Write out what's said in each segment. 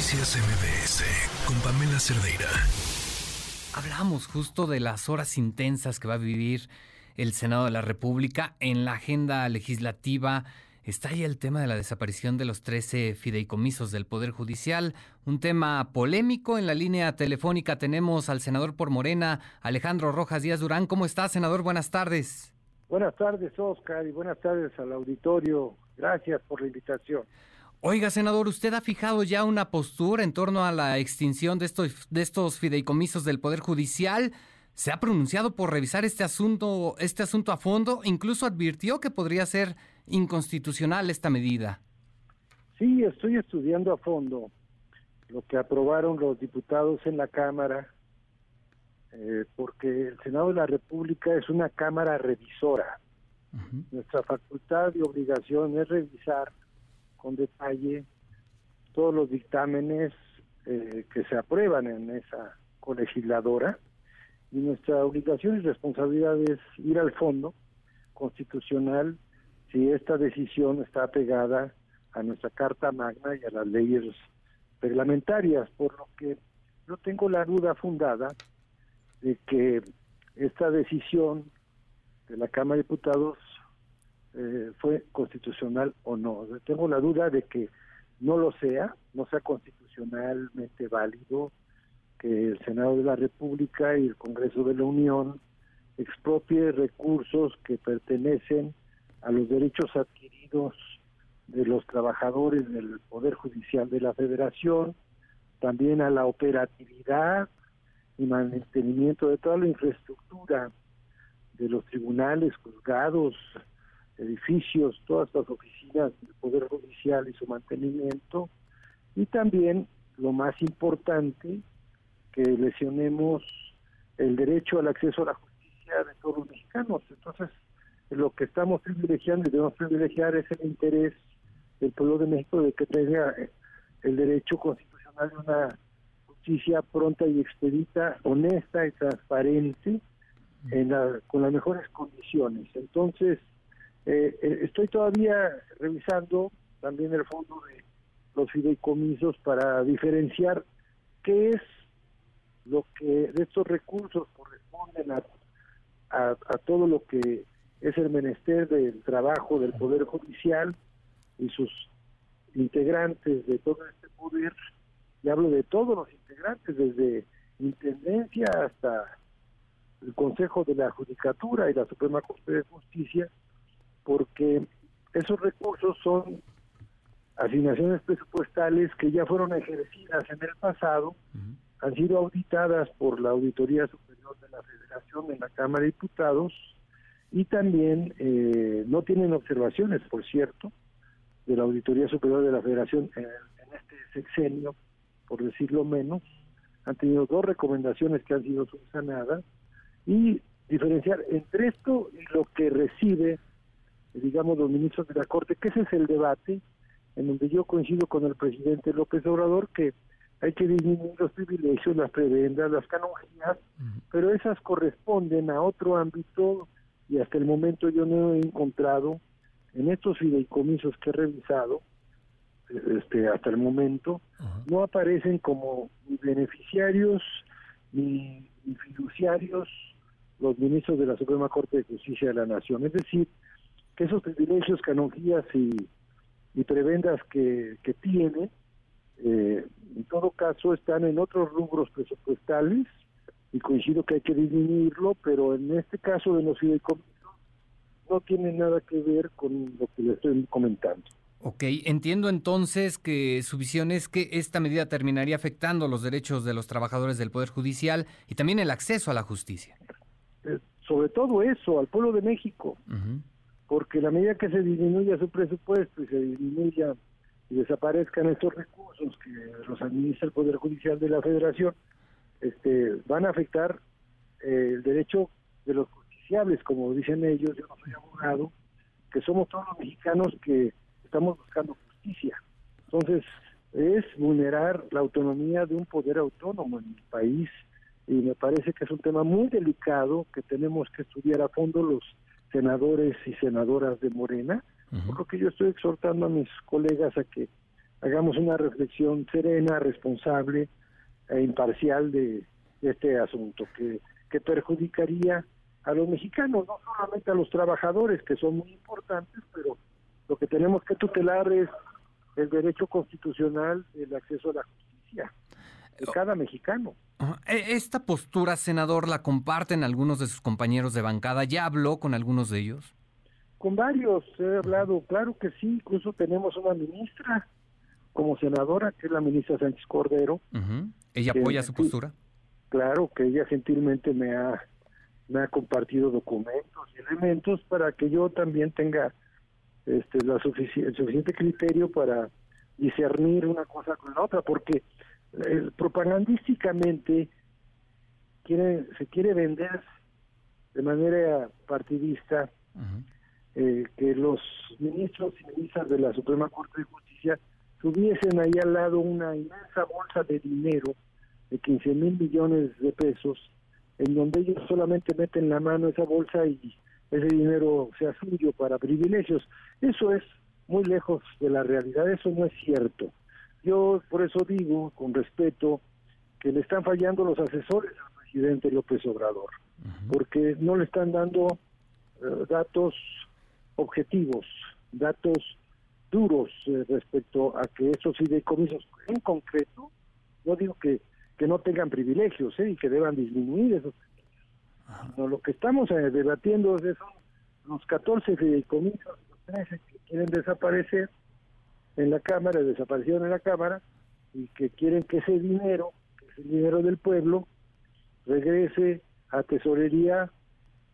Noticias MBS con Pamela Cerdeira. Hablamos justo de las horas intensas que va a vivir el Senado de la República en la agenda legislativa. Está ahí el tema de la desaparición de los 13 fideicomisos del Poder Judicial, un tema polémico. En la línea telefónica tenemos al senador por Morena, Alejandro Rojas Díaz Durán. ¿Cómo está, senador? Buenas tardes. Buenas tardes, Oscar, y buenas tardes al auditorio. Gracias por la invitación. Oiga, senador, ¿usted ha fijado ya una postura en torno a la extinción de estos, de estos fideicomisos del Poder Judicial? ¿Se ha pronunciado por revisar este asunto, este asunto a fondo? Incluso advirtió que podría ser inconstitucional esta medida. Sí, estoy estudiando a fondo lo que aprobaron los diputados en la Cámara, eh, porque el Senado de la República es una Cámara revisora. Nuestra facultad y obligación es revisar con detalle todos los dictámenes eh, que se aprueban en esa colegisladora. Y nuestra obligación y responsabilidad es ir al fondo constitucional si esta decisión está apegada a nuestra Carta Magna y a las leyes reglamentarias, por lo que no tengo la duda fundada de que esta decisión de la Cámara de Diputados eh, fue constitucional o no. Tengo la duda de que no lo sea, no sea constitucionalmente válido que el Senado de la República y el Congreso de la Unión expropie recursos que pertenecen a los derechos adquiridos de los trabajadores del Poder Judicial de la Federación, también a la operatividad y mantenimiento de toda la infraestructura de los tribunales, juzgados, edificios, todas las oficinas del Poder Judicial y su mantenimiento, y también, lo más importante, que lesionemos el derecho al acceso a la justicia de todos los mexicanos. Entonces, lo que estamos privilegiando y debemos privilegiar es el interés del pueblo de México de que tenga el derecho constitucional de una justicia pronta y expedita, honesta y transparente, en con las mejores condiciones. Entonces, eh, eh, estoy todavía revisando también el fondo de los fideicomisos para diferenciar qué es lo que de estos recursos corresponden a, a, todo lo que es el menester del trabajo del Poder Judicial y sus integrantes de todo este poder, y hablo de todos los integrantes, desde Intendencia hasta el Consejo de la Judicatura y la Suprema Corte de Justicia, porque esos recursos son asignaciones presupuestales que ya fueron ejercidas en el pasado, han sido auditadas por la Auditoría Superior de la Federación en la Cámara de Diputados y también eh, no tienen observaciones, por cierto, de la Auditoría Superior de la Federación en, en este sexenio, por decirlo menos. Han tenido dos recomendaciones que han sido subsanadas y diferenciar entre esto y lo que recibe digamos, los ministros de la Corte, que ese es el debate en donde yo coincido con el presidente López Obrador que hay que disminuir los privilegios, las prebendas, las canonjías, pero esas corresponden a otro ámbito y hasta el momento yo no he encontrado en estos fideicomisos que he revisado, este, hasta el momento, no aparecen como ni beneficiarios ni, ni fiduciarios los ministros de la Suprema Corte de Justicia de la Nación. Es decir, esos privilegios, canonjías y, prebendas que, que tiene, eh, en todo caso están en otros rubros presupuestales y coincido que hay que disminuirlo, pero en este caso de los fideicomisos no tiene nada que ver con lo que le estoy comentando. Ok, entiendo entonces que su visión es que esta medida terminaría afectando los derechos de los trabajadores del Poder Judicial y también el acceso a la justicia. Eh, sobre todo eso, al pueblo de México porque la medida que se disminuya su presupuesto y se disminuya y desaparezcan estos recursos que los administra el Poder Judicial de la Federación, este, van a afectar eh, el derecho de los justiciables, como dicen ellos, yo no soy abogado, que somos todos los mexicanos que estamos buscando justicia. Entonces, es vulnerar la autonomía de un poder autónomo en el país y me parece que es un tema muy delicado que tenemos que estudiar a fondo los senadores y senadoras de Morena, por lo que yo estoy exhortando a mis colegas a que hagamos una reflexión serena, responsable e imparcial de, este asunto, que, que perjudicaría a los mexicanos, no solamente a los trabajadores, que son muy importantes, pero lo que tenemos que tutelar es el derecho constitucional del acceso a la justicia de oh. cada mexicano. E, esta postura, senador, la comparten algunos de sus compañeros de bancada. ¿Ya habló con algunos de ellos? Con varios he hablado, claro que sí. Incluso tenemos una ministra como senadora, que es la ministra Sánchez Cordero. ¿Ella apoya su postura? Claro, que ella gentilmente me ha, me ha compartido documentos y elementos para que yo también tenga este, la el suficiente criterio para discernir una cosa con la otra, porque eh, propagandísticamente quiere, se quiere vender de manera partidista eh, que los ministros y ministras de la Suprema Corte de Justicia tuviesen ahí al lado una inmensa bolsa de dinero de 15 mil millones de pesos, en donde ellos solamente meten la mano esa bolsa y ese dinero sea suyo para privilegios. Eso es muy lejos de la realidad, eso no es cierto. Yo por eso digo, con respeto, que le están fallando los asesores al presidente López Obrador, porque no le están dando eh, datos objetivos, datos duros eh, respecto a que esos fideicomisos en concreto, no digo que, que no tengan privilegios eh, y que deban disminuir esos no, lo que estamos debatiendo es son los 14 fideicomisos, los 13 que quieren desaparecer, en la Cámara, desaparecieron en la Cámara, y que quieren que ese dinero, que ese dinero del pueblo, regrese a tesorería,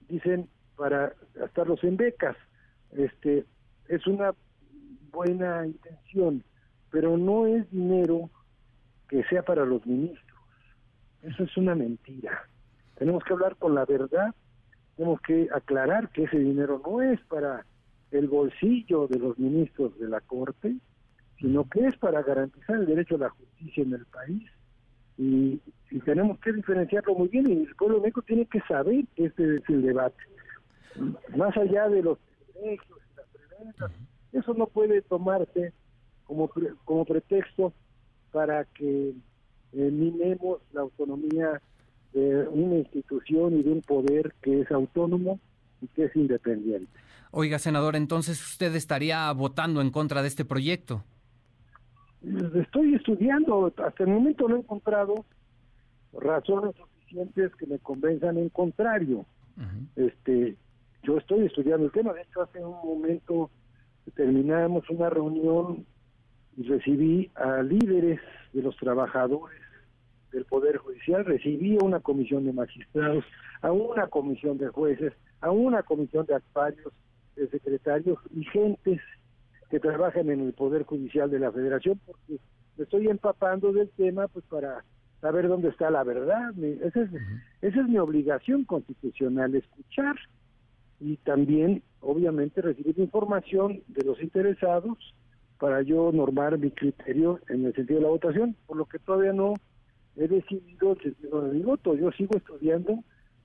dicen, para gastarlos en becas. Este, es una buena intención, pero no es dinero que sea para los ministros. Eso es una mentira. Tenemos que hablar con la verdad, tenemos que aclarar que ese dinero no es para el bolsillo de los ministros de la Corte, sino que es para garantizar el derecho a la justicia en el país. Y, tenemos que diferenciarlo muy bien y el pueblo médico tiene que saber que este es el debate. Más allá de los privilegios y las preventas, eso no puede tomarse como, como pretexto para que eh, minemos la autonomía de una institución y de un poder que es autónomo y que es independiente. Oiga, senador, entonces usted estaría votando en contra de este proyecto. Estoy estudiando, hasta el momento no he encontrado razones suficientes que me convenzan en contrario. Este, yo estoy estudiando el tema. De hecho, hace un momento terminamos una reunión y recibí a líderes de los trabajadores del Poder Judicial, recibí a una comisión de magistrados, a una comisión de jueces, a una comisión de actuarios, de secretarios y gentes que trabajan en el Poder Judicial de la Federación, porque me estoy empapando del tema pues para saber dónde está la verdad. Esa es, esa es mi obligación constitucional, escuchar y también, obviamente, recibir información de los interesados para yo normar mi criterio en el sentido de la votación, por lo que todavía no he decidido el sentido de mi voto. Yo sigo estudiando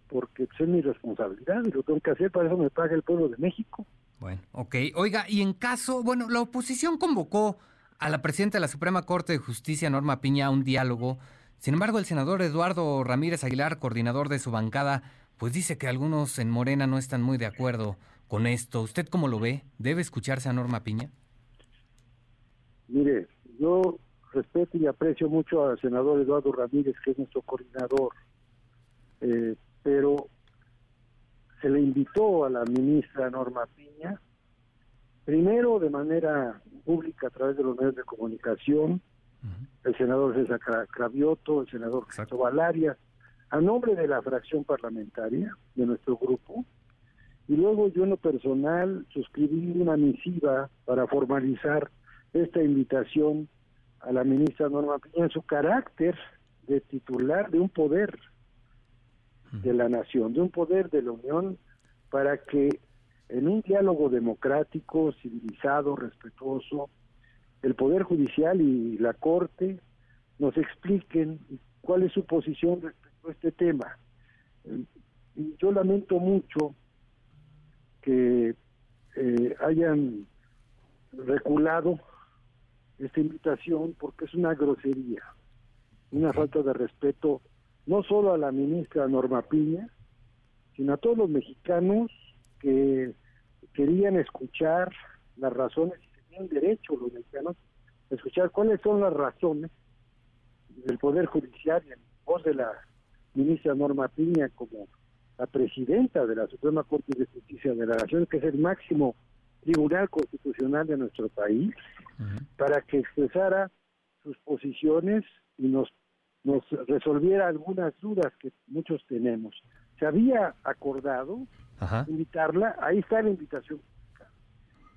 porque es mi responsabilidad y lo tengo que hacer, para eso me paga el pueblo de México. Bueno, ok. Oiga, y en caso, bueno, la oposición convocó a la presidenta de la Suprema Corte de Justicia, Norma Piña, a un diálogo. Sin embargo, el senador Eduardo Ramírez Aguilar, coordinador de su bancada, pues dice que algunos en Morena no están muy de acuerdo con esto. ¿Usted cómo lo ve? ¿Debe escucharse a Norma Piña? Mire, yo respeto y aprecio mucho al senador Eduardo Ramírez, que es nuestro coordinador, eh, pero se le invitó a la ministra Norma Piña, primero de manera pública a través de los medios de comunicación, el senador César Cravioto, el senador Exacto. Valaria, a nombre de la fracción parlamentaria de nuestro grupo, y luego yo en lo personal suscribí una misiva para formalizar esta invitación a la ministra Norma Piña en su carácter de titular de un poder de la nación, de un poder de la Unión, para que en un diálogo democrático, civilizado, respetuoso, el Poder Judicial y la Corte nos expliquen cuál es su posición respecto a este tema. Yo lamento mucho que eh, hayan reculado esta invitación porque es una grosería, una falta de respeto no solo a la ministra Norma Piña, sino a todos los mexicanos que querían escuchar las razones y tenían derecho los mexicanos a escuchar cuáles son las razones del Poder Judicial en voz de la ministra Norma Piña como la presidenta de la Suprema Corte de Justicia de la Nación, que es el máximo tribunal constitucional de nuestro país, para que expresara sus posiciones y nos, nos resolviera algunas dudas que muchos tenemos. Se había acordado invitarla, ahí está la invitación,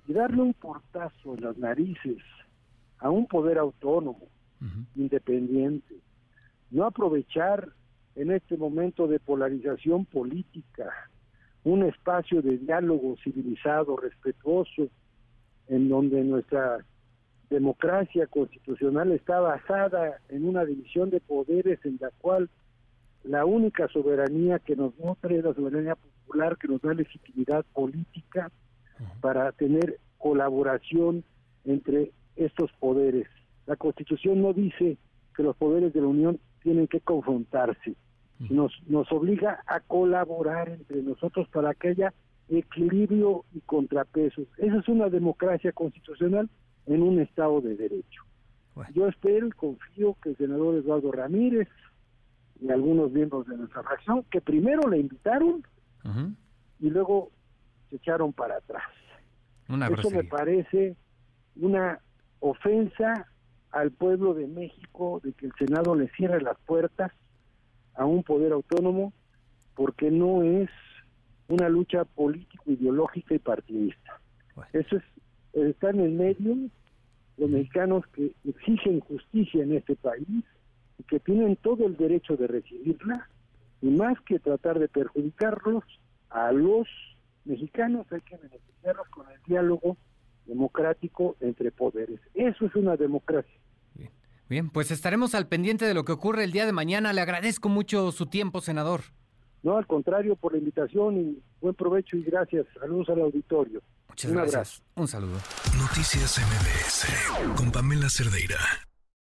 y darle un portazo en las narices a un poder autónomo, independiente, no aprovechar en este momento de polarización política un espacio de diálogo civilizado, respetuoso, en donde nuestra democracia constitucional está basada en una división de poderes en la cual la única soberanía que nos nutre es la soberanía popular que nos da legitimidad política para tener colaboración entre estos poderes. La Constitución no dice que los poderes de la Unión tienen que confrontarse, nos, nos obliga a colaborar entre nosotros para que haya equilibrio y contrapesos. Esa es una democracia constitucional en un Estado de Derecho. Yo espero y confío que el senador Eduardo Ramírez y algunos miembros de nuestra fracción, que primero le invitaron y luego se echaron para atrás. Eso me parece una ofensa al pueblo de México de que el Senado le cierre las puertas a un poder autónomo porque no es una lucha político, ideológica y partidista. Eso es, está en el medio los mexicanos que exigen justicia en este país y que tienen todo el derecho de recibirla y más que tratar de perjudicarlos a los mexicanos hay que beneficiarlos con el diálogo democrático entre poderes. Eso es una democracia. Bien, pues estaremos al pendiente de lo que ocurre el día de mañana. Le agradezco mucho su tiempo, senador. No, al contrario, por la invitación y buen provecho y gracias. Saludos al auditorio. Muchas gracias. Un saludo. Noticias MBS con Pamela Cerdeira.